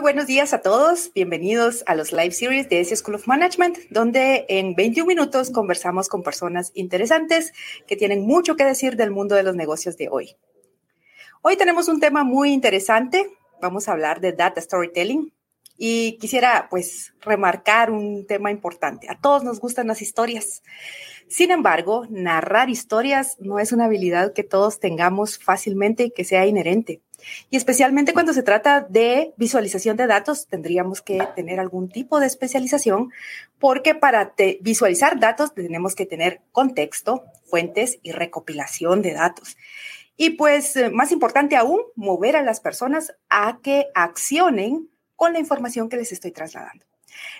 Muy buenos días a todos. Bienvenidos a los live series de S School of Management, donde en 21 minutos conversamos con personas interesantes que tienen mucho que decir del mundo de los negocios de hoy. Hoy tenemos un tema muy interesante. Vamos a hablar de data storytelling y quisiera pues remarcar un tema importante. A todos nos gustan las historias. Sin embargo, narrar historias no es una habilidad que todos tengamos fácilmente y que sea inherente. Y especialmente cuando se trata de visualización de datos, tendríamos que tener algún tipo de especialización porque para visualizar datos tenemos que tener contexto, fuentes y recopilación de datos. Y pues, más importante aún, mover a las personas a que accionen con la información que les estoy trasladando.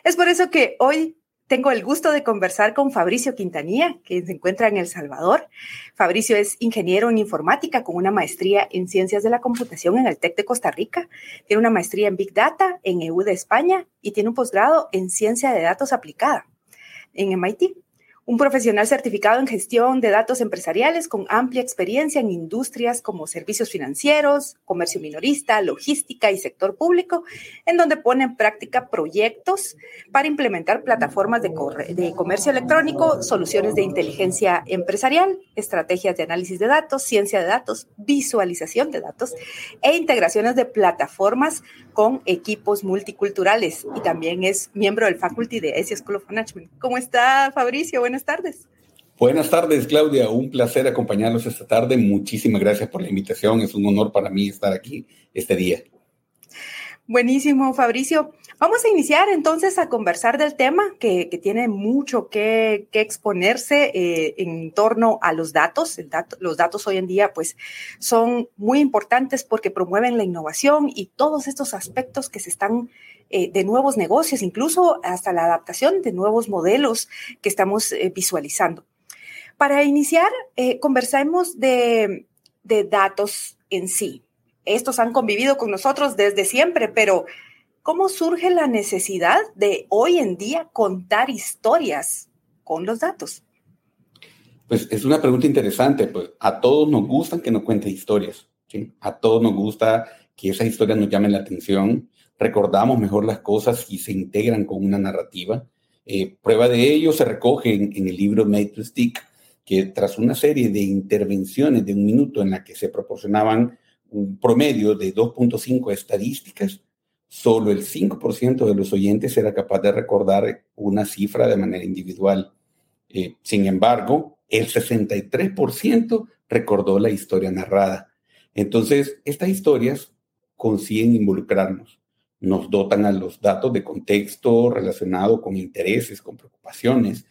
Es por eso que hoy tengo el gusto de conversar con Fabricio Quintanilla, que se encuentra en El Salvador. Fabricio es ingeniero en informática con una maestría en ciencias de la computación en el TEC de Costa Rica. Tiene una maestría en Big Data en EU de España y tiene un posgrado en ciencia de datos aplicada en MIT un profesional certificado en gestión de datos empresariales con amplia experiencia en industrias como servicios financieros, comercio minorista, logística y sector público, en donde pone en práctica proyectos para implementar plataformas de, comercio electrónico, soluciones de inteligencia empresarial, estrategias de análisis de datos, ciencia de datos, visualización de datos e integraciones de plataformas con equipos multiculturales y también es miembro del faculty de ESI School of Management. ¿Cómo está Fabricio? Buenas tardes. Buenas tardes, Claudia. Un placer acompañarlos esta tarde. Muchísimas gracias por la invitación. Es un honor para mí estar aquí este día. Buenísimo, Fabricio. Vamos a iniciar entonces a conversar del tema que, tiene mucho que, exponerse eh, en torno a los datos. los datos hoy en día pues son muy importantes porque promueven la innovación y todos estos aspectos que se están eh, de nuevos negocios, incluso hasta la adaptación de nuevos modelos que estamos eh, visualizando. Para iniciar, conversemos de, de datos en sí estos han convivido con nosotros desde siempre, pero ¿cómo surge la necesidad de hoy en día contar historias con los datos? Pues es una pregunta interesante, pues a todos nos gustan que nos cuenten historias, A todos nos gusta que esas historias nos llamen la atención, recordamos mejor las cosas y se integran con una narrativa. Eh, prueba de ello se recoge en, en el libro Made to Stick, que tras una serie de intervenciones de un minuto en la que se proporcionaban un promedio de 2.5 estadísticas, solo el 5% de los oyentes era capaz de recordar una cifra de manera individual. Eh, sin embargo, el 63% recordó la historia narrada. Entonces, estas historias consiguen involucrarnos, nos dotan a los datos de contexto relacionado con intereses, con preocupaciones,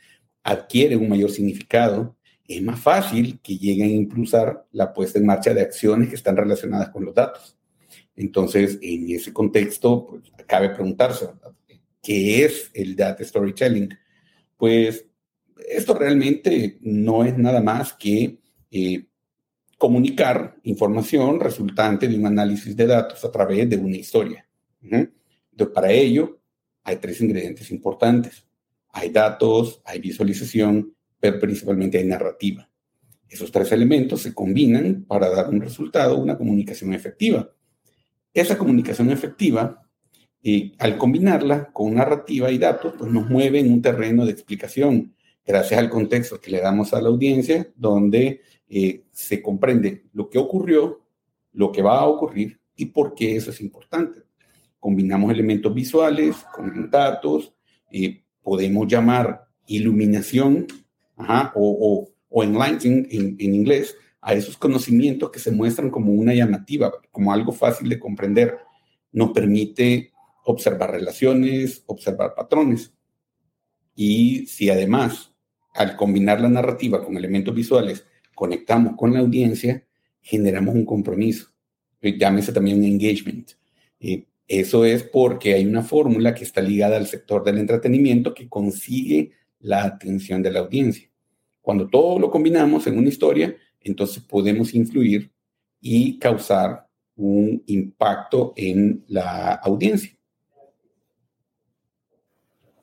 adquiere un mayor significado es más fácil que lleguen a impulsar la puesta en marcha de acciones que están relacionadas con los datos. Entonces, en ese contexto, pues, cabe preguntarse, ¿qué es el data storytelling? Pues esto realmente no es nada más que eh, comunicar información resultante de un análisis de datos a través de una historia. Entonces, para ello, hay tres ingredientes importantes. Hay datos, hay visualización pero principalmente hay narrativa. Esos tres elementos se combinan para dar un resultado, una comunicación efectiva. Esa comunicación efectiva, eh, al combinarla con narrativa y datos, pues nos mueve en un terreno de explicación, gracias al contexto que le damos a la audiencia, donde eh, se comprende lo que ocurrió, lo que va a ocurrir y por qué eso es importante. Combinamos elementos visuales con datos, eh, podemos llamar iluminación o, o, enlightening en, en inglés, a esos conocimientos que se muestran como una llamativa, como algo fácil de comprender, nos permite observar relaciones, observar patrones. Y si además, al combinar la narrativa con elementos visuales, conectamos con la audiencia, generamos un compromiso. Eh, llámese también engagement. Eh, eso es porque hay una fórmula que está ligada al sector del entretenimiento que consigue la atención de la audiencia. Cuando todo lo combinamos en una historia, entonces podemos influir y causar un impacto en la audiencia.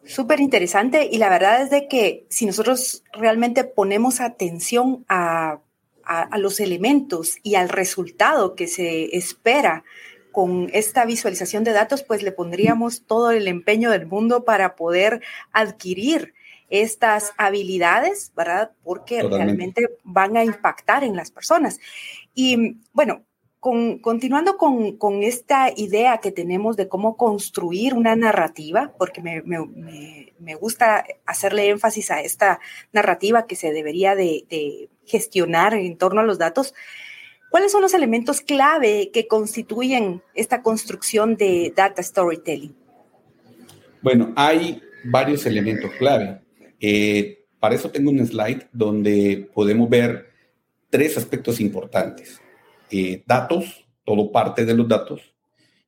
Súper interesante y la verdad es de que si nosotros realmente ponemos atención a, a, los elementos y al resultado que se espera con esta visualización de datos, pues le pondríamos todo el empeño del mundo para poder adquirir estas habilidades, ¿verdad? Porque realmente van a impactar en las personas. Y bueno, continuando con, esta idea que tenemos de cómo construir una narrativa, porque me, gusta hacerle énfasis a esta narrativa que se debería de, gestionar en torno a los datos, ¿cuáles son los elementos clave que constituyen esta construcción de data storytelling? Bueno, hay varios elementos clave. Eh, para eso tengo un slide donde podemos ver tres aspectos importantes. Eh, datos, todo parte de los datos.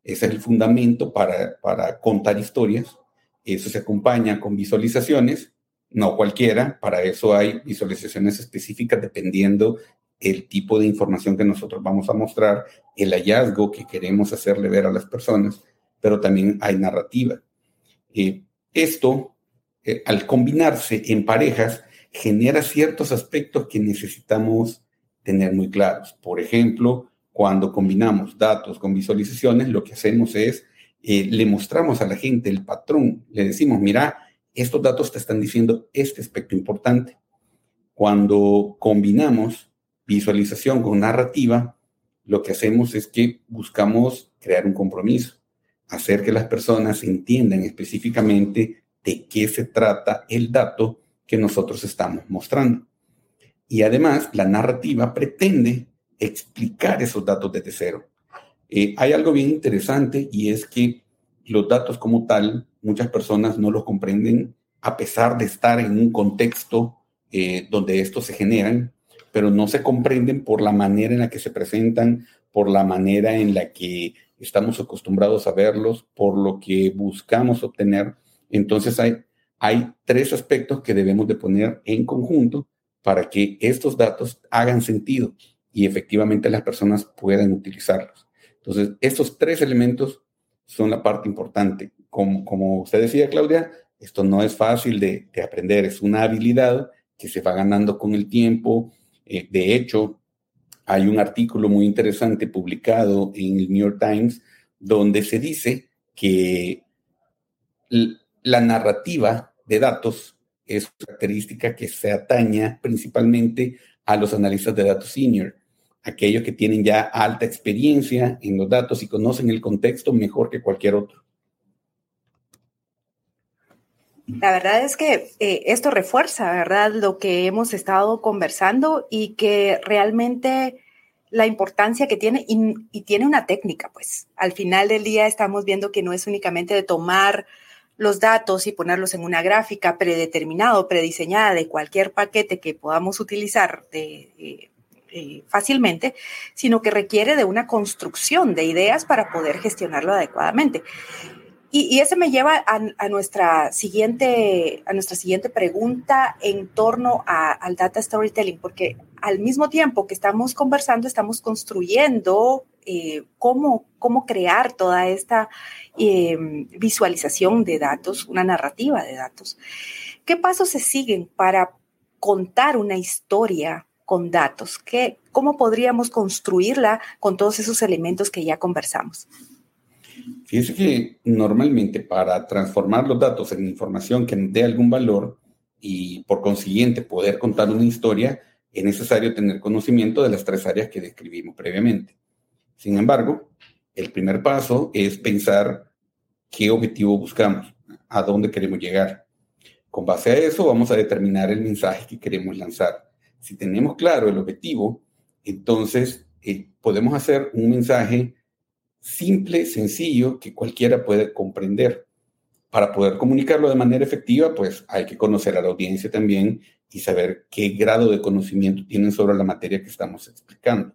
Ese es el fundamento para, para contar historias. Eso se acompaña con visualizaciones, no cualquiera. Para eso hay visualizaciones específicas dependiendo el tipo de información que nosotros vamos a mostrar, el hallazgo que queremos hacerle ver a las personas, pero también hay narrativa. Eh, esto, eh, al combinarse en parejas, genera ciertos aspectos que necesitamos tener muy claros. Por ejemplo, cuando combinamos datos con visualizaciones, lo que hacemos es, eh, le mostramos a la gente el patrón, le decimos, mira, estos datos te están diciendo este aspecto importante. Cuando combinamos visualización con narrativa, lo que hacemos es que buscamos crear un compromiso, hacer que las personas entiendan específicamente de qué se trata el dato que nosotros estamos mostrando. Y además, la narrativa pretende explicar esos datos desde cero. Eh, hay algo bien interesante y es que los datos como tal, muchas personas no los comprenden a pesar de estar en un contexto eh, donde estos se generan, pero no se comprenden por la manera en la que se presentan, por la manera en la que estamos acostumbrados a verlos, por lo que buscamos obtener. Entonces hay, hay tres aspectos que debemos de poner en conjunto para que estos datos hagan sentido y efectivamente las personas puedan utilizarlos. Entonces, estos tres elementos son la parte importante. Como, como usted decía, Claudia, esto no es fácil de, aprender, es una habilidad que se va ganando con el tiempo. Eh, de hecho, hay un artículo muy interesante publicado en el New York Times donde se dice que la narrativa de datos es una característica que se ataña principalmente a los analistas de datos senior, aquellos que tienen ya alta experiencia en los datos y conocen el contexto mejor que cualquier otro. La verdad es que eh, esto refuerza, ¿verdad?, lo que hemos estado conversando y que realmente la importancia que tiene y, y, tiene una técnica, pues al final del día estamos viendo que no es únicamente de tomar los datos y ponerlos en una gráfica predeterminada o prediseñada de cualquier paquete que podamos utilizar eh, eh, fácilmente, sino que requiere de una construcción de ideas para poder gestionarlo adecuadamente. Y, ese me lleva a, nuestra siguiente, a nuestra siguiente pregunta en torno al data storytelling, porque al mismo tiempo que estamos conversando, estamos construyendo eh, cómo, cómo crear toda esta em, visualización de datos, una narrativa de datos. ¿Qué pasos se siguen para contar una historia con datos? ¿Qué, ¿Cómo podríamos construirla con todos esos elementos que ya conversamos? Fíjese que normalmente para transformar los datos en información que dé algún valor y por consiguiente poder contar una historia, es necesario tener conocimiento de las tres áreas que describimos previamente. Sin embargo, el primer paso es pensar qué objetivo buscamos, a dónde queremos llegar. Con base a eso vamos a determinar el mensaje que queremos lanzar. Si tenemos claro el objetivo, entonces eh, podemos hacer un mensaje simple, sencillo, que cualquiera puede comprender. Para poder comunicarlo de manera efectiva, pues hay que conocer a la audiencia también y saber qué grado de conocimiento tienen sobre la materia que estamos explicando.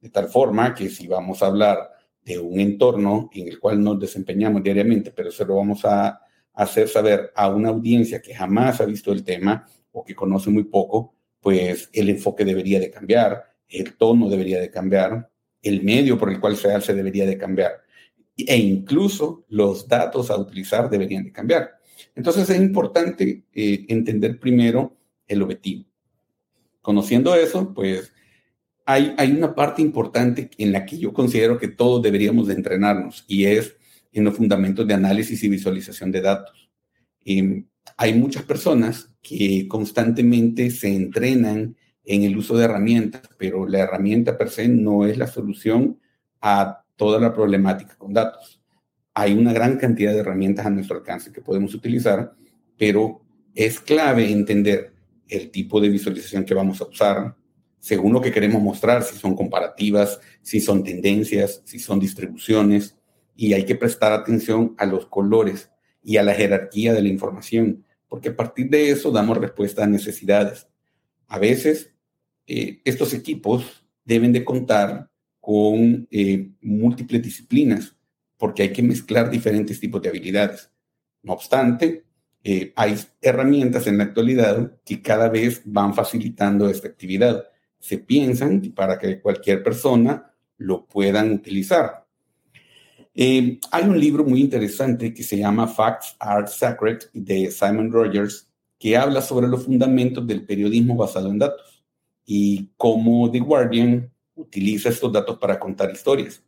De tal forma que si vamos a hablar de un entorno en el cual nos desempeñamos diariamente, pero se lo vamos a hacer saber a una audiencia que jamás ha visto el tema o que conoce muy poco, pues el enfoque debería de cambiar, el tono debería de cambiar, el medio por el cual se hace debería de cambiar e incluso los datos a utilizar deberían de cambiar. Entonces es importante eh, entender primero el objetivo. Conociendo eso, pues hay, hay una parte importante en la que yo considero que todos deberíamos de entrenarnos y es en los fundamentos de análisis y visualización de datos. Em, hay muchas personas que constantemente se entrenan en el uso de herramientas, pero la herramienta per se no es la solución a toda la problemática con datos. Hay una gran cantidad de herramientas a nuestro alcance que podemos utilizar, pero es clave entender el tipo de visualización que vamos a usar, según lo que queremos mostrar, si son comparativas, si son tendencias, si son distribuciones, y hay que prestar atención a los colores y a la jerarquía de la información, porque a partir de eso damos respuesta a necesidades. A veces eh, estos equipos deben de contar con eh, múltiples disciplinas, porque hay que mezclar diferentes tipos de habilidades. No obstante, eh, hay herramientas en la actualidad que cada vez van facilitando esta actividad. Se piensan para que cualquier persona lo puedan utilizar. Hay un libro muy interesante que se llama Facts Are Sacred de Simon Rogers que habla sobre los fundamentos del periodismo basado en datos y cómo The Guardian utiliza estos datos para contar historias.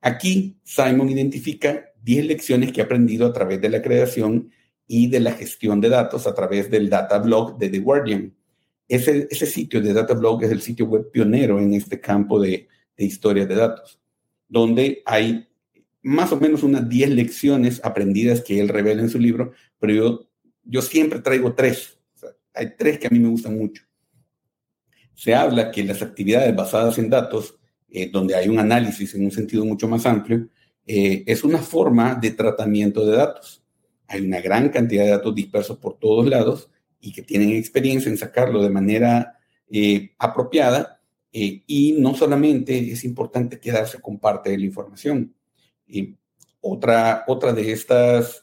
Aquí Simon identifica 10 lecciones que ha aprendido a través de la creación y de la gestión de datos a través del data blog de The Guardian. Ese, sitio de data blog es el sitio web pionero en este campo de, de historias de datos, donde hay más o menos unas 10 lecciones aprendidas que él revela en su libro, pero yo siempre traigo tres. hay tres que a mí me gustan mucho. Se habla que las actividades basadas en datos, eh, donde hay un análisis en un sentido mucho más amplio, eh, es una forma de tratamiento de datos. Hay una gran cantidad de datos dispersos por todos lados y que tienen experiencia en sacarlo de manera eh, apropiada. y no solamente es importante quedarse con parte de la información, otra, otra de estas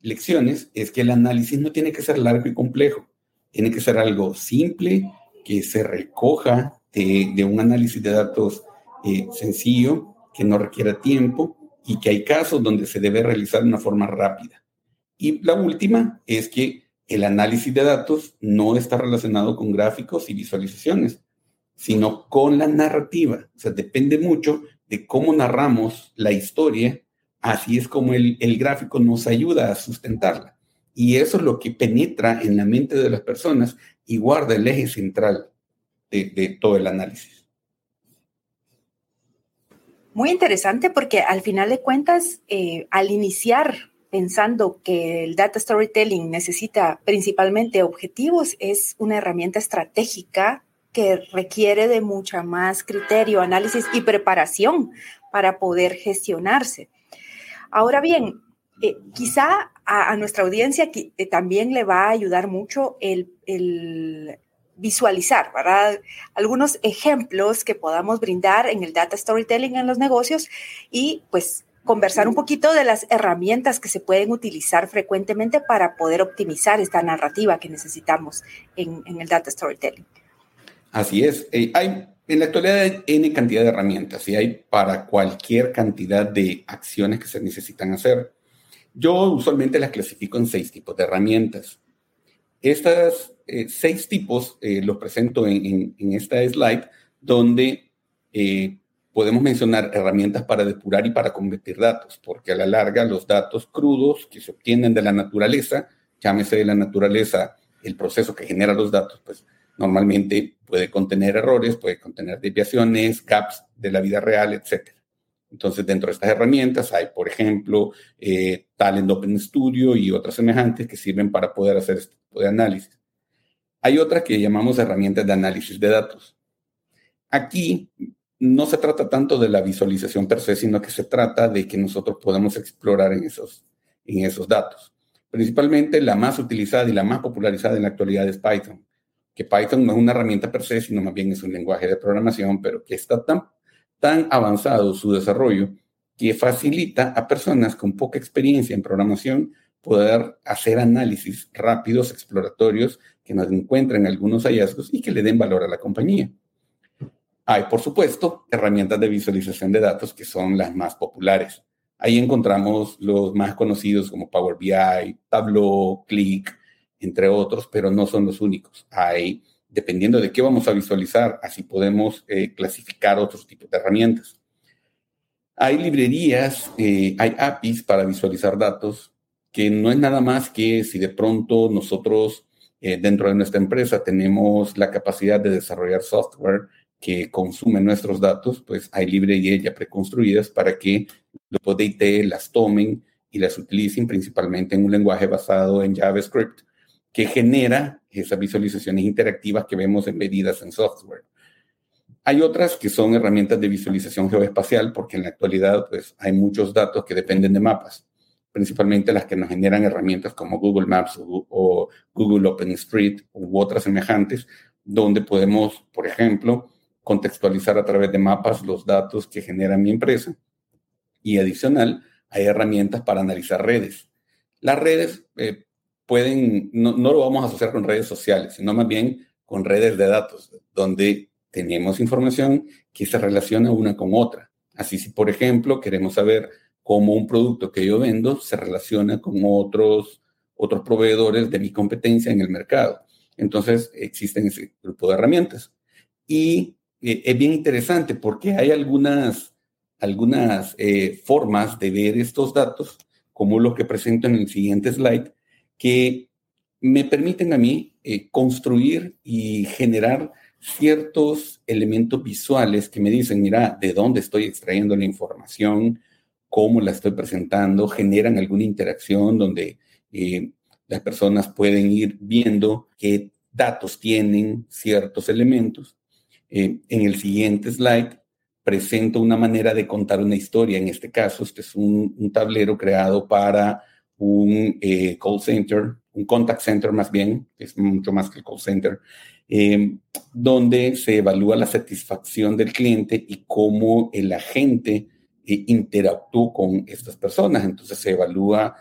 lecciones es que el análisis no tiene que ser largo y complejo, tiene que ser algo simple, que se recoja de, un análisis de datos eh, sencillo, que no requiera tiempo y que hay casos donde se debe realizar de una forma rápida. Y la última es que el análisis de datos no está relacionado con gráficos y visualizaciones, sino con la narrativa. O sea, depende mucho de cómo narramos la historia, así es como el, gráfico nos ayuda a sustentarla. Y eso es lo que penetra en la mente de las personas y guarda el eje central de, todo el análisis. Muy interesante porque al final de cuentas, eh, al iniciar pensando que el data storytelling necesita principalmente objetivos, es una herramienta estratégica que requiere de mucha más criterio, análisis y preparación para poder gestionarse. Ahora bien, eh, quizá a, nuestra audiencia eh, también le va a ayudar mucho el, visualizar, ¿verdad? Algunos ejemplos que podamos brindar en el data storytelling en los negocios y pues conversar un poquito de las herramientas que se pueden utilizar frecuentemente para poder optimizar esta narrativa que necesitamos en, en el data storytelling. Así es. Eh, hay en la actualidad hay N cantidad de herramientas y hay para cualquier cantidad de acciones que se necesitan hacer. Yo usualmente las clasifico en seis tipos de herramientas. Estas eh, seis tipos eh, los presento en, esta slide donde podemos mencionar herramientas para depurar y para convertir datos, porque a la larga los datos crudos que se obtienen de la naturaleza, llámese de la naturaleza el proceso que genera los datos, pues normalmente puede contener errores, puede contener desviaciones, gaps de la vida real, etc. Entonces, dentro de estas herramientas hay, por ejemplo, eh, Talent Open Studio y otras semejantes que sirven para poder hacer este tipo de análisis. Hay otras que llamamos herramientas de análisis de datos. Aquí no se trata tanto de la visualización per se, sino que se trata de que nosotros podamos explorar en esos, en esos datos. Principalmente la más utilizada y la más popularizada en la actualidad es Python que Python no es una herramienta per se, sino más bien es un lenguaje de programación, pero que está tan, tan avanzado su desarrollo que facilita a personas con poca experiencia en programación poder hacer análisis rápidos, exploratorios, que nos encuentren algunos hallazgos y que le den valor a la compañía. Hay, por supuesto, herramientas de visualización de datos que son las más populares. Ahí encontramos los más conocidos como Power BI, Tableau, Click, entre otros, pero no son los únicos. Hay dependiendo de qué vamos a visualizar, así podemos eh, clasificar otros tipos de herramientas. Hay librerías, eh, hay APIs para visualizar datos, que no es nada más que si de pronto nosotros eh, dentro de nuestra empresa tenemos la capacidad de desarrollar software que consume nuestros datos, pues hay librerías ya preconstruidas para que los de IT las tomen y las utilicen principalmente en un lenguaje basado en JavaScript que genera esas visualizaciones interactivas que vemos embedidas en software. Hay otras que son herramientas de visualización geoespacial porque en la actualidad pues hay muchos datos que dependen de mapas, principalmente las que nos generan herramientas como Google Maps o, o Google OpenStreet u otras semejantes, donde podemos, por ejemplo, contextualizar a través de mapas los datos que genera mi empresa. Y adicional, hay herramientas para analizar redes. Las redes eh, pueden, no, no, lo vamos a asociar con redes sociales, sino más bien con redes de datos, donde tenemos información que se relaciona una con otra. Así si, por ejemplo, queremos saber cómo un producto que yo vendo se relaciona con otros, otros proveedores de mi competencia en el mercado. Entonces, existen ese grupo de herramientas. Y eh, es bien interesante porque hay algunas, algunas eh, formas de ver estos datos, como los que presento en el siguiente slide, que me permiten a mí eh, construir y generar ciertos elementos visuales que me dicen, mira, de dónde estoy extrayendo la información, cómo la estoy presentando, generan alguna interacción donde las personas pueden ir viendo qué datos tienen ciertos elementos. Eh, en el siguiente slide presento una manera de contar una historia. En este caso, este es un, tablero creado para un eh, call center, un contact center más bien, es mucho más que el call center, eh, donde se evalúa la satisfacción del cliente y cómo el agente interactúa con estas personas. Entonces se evalúa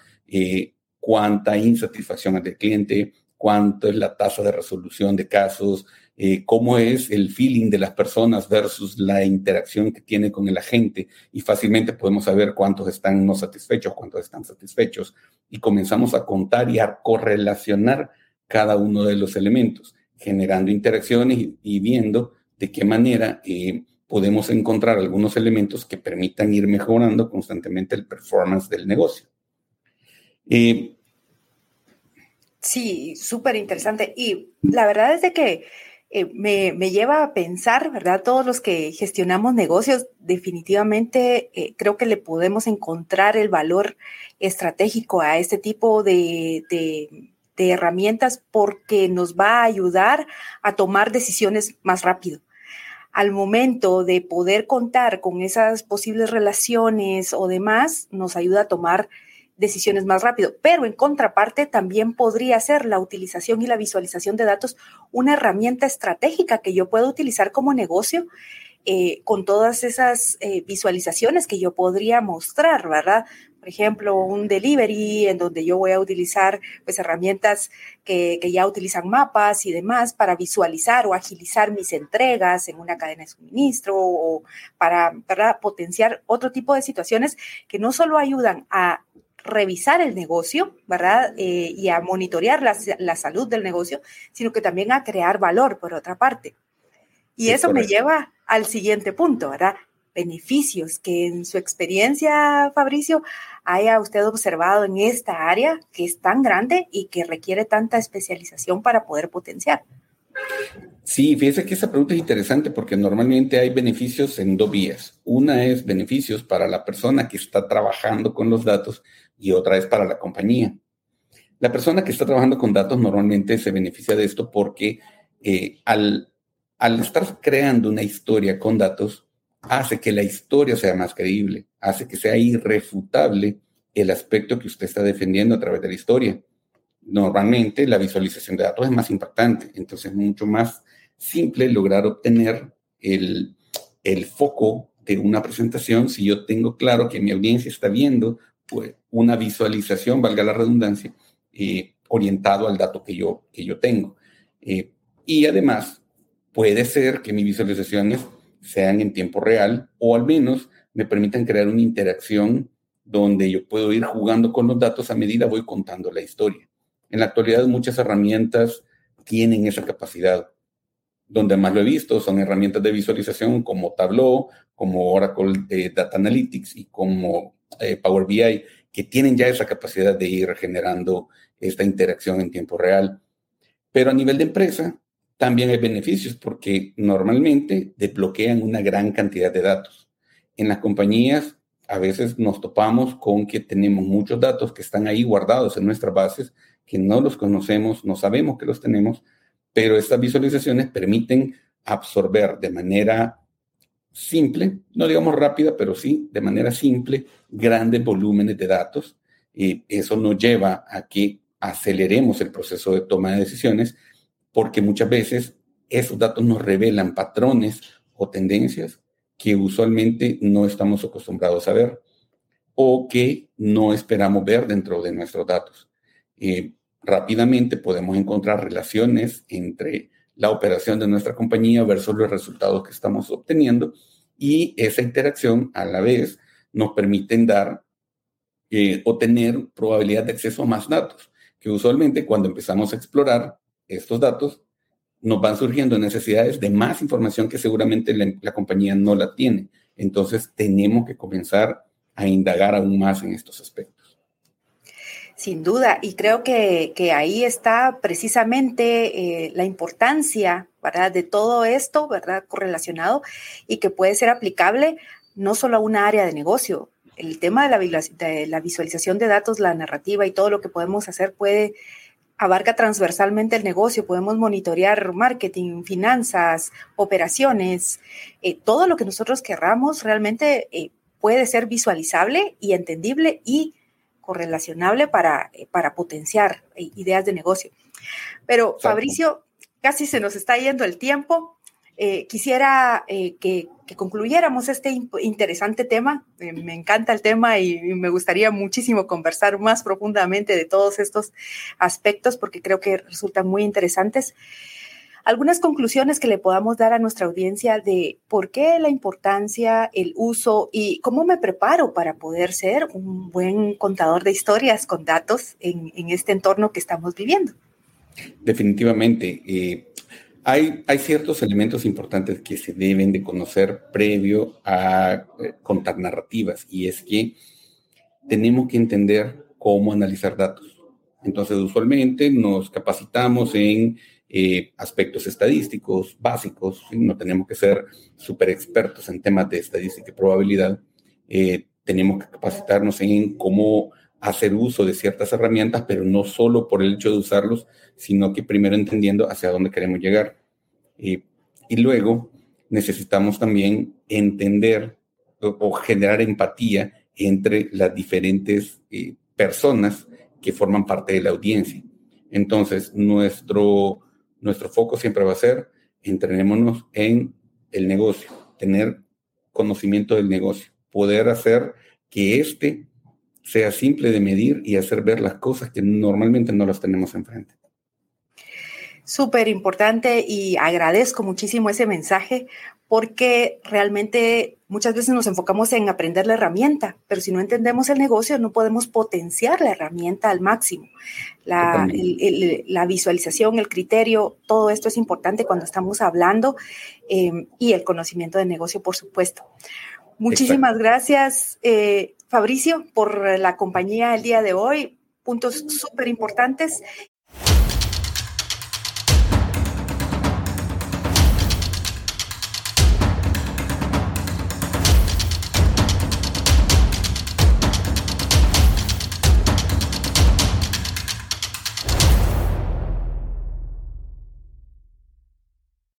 cuánta insatisfacción hay del cliente, cuánto es la tasa de resolución de casos, eh, cómo es el feeling de las personas versus la interacción que tiene con el agente y fácilmente podemos saber cuántos están no satisfechos, cuántos están satisfechos y comenzamos a contar y a correlacionar cada uno de los elementos, generando interacciones y, viendo de qué manera eh, podemos encontrar algunos elementos que permitan ir mejorando constantemente el performance del negocio. Eh, sí, súper interesante. Y la verdad es de que eh, me, lleva a pensar, ¿verdad? Todos los que gestionamos negocios, definitivamente eh, creo que le podemos encontrar el valor estratégico a este tipo de, de, herramientas porque nos va a ayudar a tomar decisiones más rápido al momento de poder contar con esas posibles relaciones o demás, nos ayuda a tomar decisiones más rápido. Pero en contraparte, también podría ser la utilización y la visualización de datos una herramienta estratégica que yo puedo utilizar como negocio eh, con todas esas eh, visualizaciones que yo podría mostrar, ¿verdad? Por ejemplo, un delivery en donde yo voy a utilizar pues herramientas que, que ya utilizan mapas y demás para visualizar o agilizar mis entregas en una cadena de suministro o para, para potenciar otro tipo de situaciones que no solo ayudan a revisar el negocio, ¿verdad? Eh, y a monitorear la, salud del negocio, sino que también a crear valor, por otra parte. Y eso me lleva al siguiente punto, ¿verdad? Beneficios que en su experiencia, Fabricio, haya usted observado en esta área que es tan grande y que requiere tanta especialización para poder potenciar. Sí, fíjese que esa pregunta es interesante porque normalmente hay beneficios en dos vías. Una es beneficios para la persona que está trabajando con los datos y otra es para la compañía. La persona que está trabajando con datos normalmente se beneficia de esto porque eh, al, al estar creando una historia con datos, hace que la historia sea más creíble, hace que sea irrefutable el aspecto que usted está defendiendo a través de la historia. Normalmente la visualización de datos es más impactante, entonces es mucho más simple lograr obtener el, el foco de una presentación si yo tengo claro que mi audiencia está viendo una visualización, valga la redundancia, eh, orientado al dato que yo, que yo tengo. Eh, y además, puede ser que mis visualizaciones sean en tiempo real o al menos me permitan crear una interacción donde yo puedo ir jugando con los datos a medida voy contando la historia. En la actualidad muchas herramientas tienen esa capacidad. donde más lo he visto son herramientas de visualización como Tableau, como Oracle eh, Data Analytics y como eh, Power BI, que tienen ya esa capacidad de ir generando esta interacción en tiempo real. Pero a nivel de empresa, también hay beneficios porque normalmente desbloquean una gran cantidad de datos. En las compañías a veces nos topamos con que tenemos muchos datos que están ahí guardados en nuestras bases, que no los conocemos, no sabemos que los tenemos, pero estas visualizaciones permiten absorber de manera simple, no digamos rápida, pero sí de manera simple, grandes volúmenes de datos. Y eso nos lleva a que aceleremos el proceso de toma de decisiones, porque muchas veces esos datos nos revelan patrones o tendencias que usualmente no estamos acostumbrados a ver o que no esperamos ver dentro de nuestros datos. Eh, rápidamente podemos encontrar relaciones entre la operación de nuestra compañía versus los resultados que estamos obteniendo y esa interacción a la vez nos permiten dar eh, o tener probabilidad de acceso a más datos, que usualmente cuando empezamos a explorar estos datos nos van surgiendo necesidades de más información que seguramente la, la compañía no la tiene. Entonces tenemos que comenzar a indagar aún más en estos aspectos. Sin duda, y creo que, ahí está precisamente eh, la importancia, ¿verdad? De todo esto, ¿verdad? Correlacionado y que puede ser aplicable no solo a una área de negocio. El tema de la, de la visualización de datos, la narrativa y todo lo que podemos hacer puede abarca transversalmente el negocio. Podemos monitorear marketing, finanzas, operaciones, eh, todo lo que nosotros querramos realmente eh, puede ser visualizable y entendible y correlacionable para, eh, para potenciar eh, ideas de negocio. Pero Fabricio, casi se nos está yendo el tiempo. Eh, quisiera que, concluyéramos este interesante tema. me encanta el tema y, me gustaría muchísimo conversar más profundamente de todos estos aspectos porque creo que resultan muy interesantes algunas conclusiones que le podamos dar a nuestra audiencia de por qué la importancia, el uso y cómo me preparo para poder ser un buen contador de historias con datos en, este entorno que estamos viviendo. Definitivamente. Eh, hay, hay, ciertos elementos importantes que se deben de conocer previo a eh, contar narrativas y es que tenemos que entender cómo analizar datos. Entonces, usualmente nos capacitamos en eh, aspectos estadísticos básicos, no tenemos que ser súper expertos en temas de estadística y probabilidad, eh, tenemos que capacitarnos en cómo hacer uso de ciertas herramientas, pero no solo por el hecho de usarlos, sino que primero entendiendo hacia dónde queremos llegar. y luego necesitamos también entender o, generar empatía entre las diferentes eh, personas que forman parte de la audiencia. Entonces, nuestro nuestro foco siempre va a ser entrenémonos en el negocio, tener conocimiento del negocio, poder hacer que este sea simple de medir y hacer ver las cosas que normalmente no las tenemos enfrente. Súper importante y agradezco muchísimo ese mensaje porque realmente muchas veces nos enfocamos en aprender la herramienta, pero si no entendemos el negocio no podemos potenciar la herramienta al máximo. La, visualización, el criterio, todo esto es importante cuando estamos hablando em, y el conocimiento del negocio, por supuesto. Muchísimas gracias, eh, Fabricio, por la compañía el día de hoy puntos súper importantes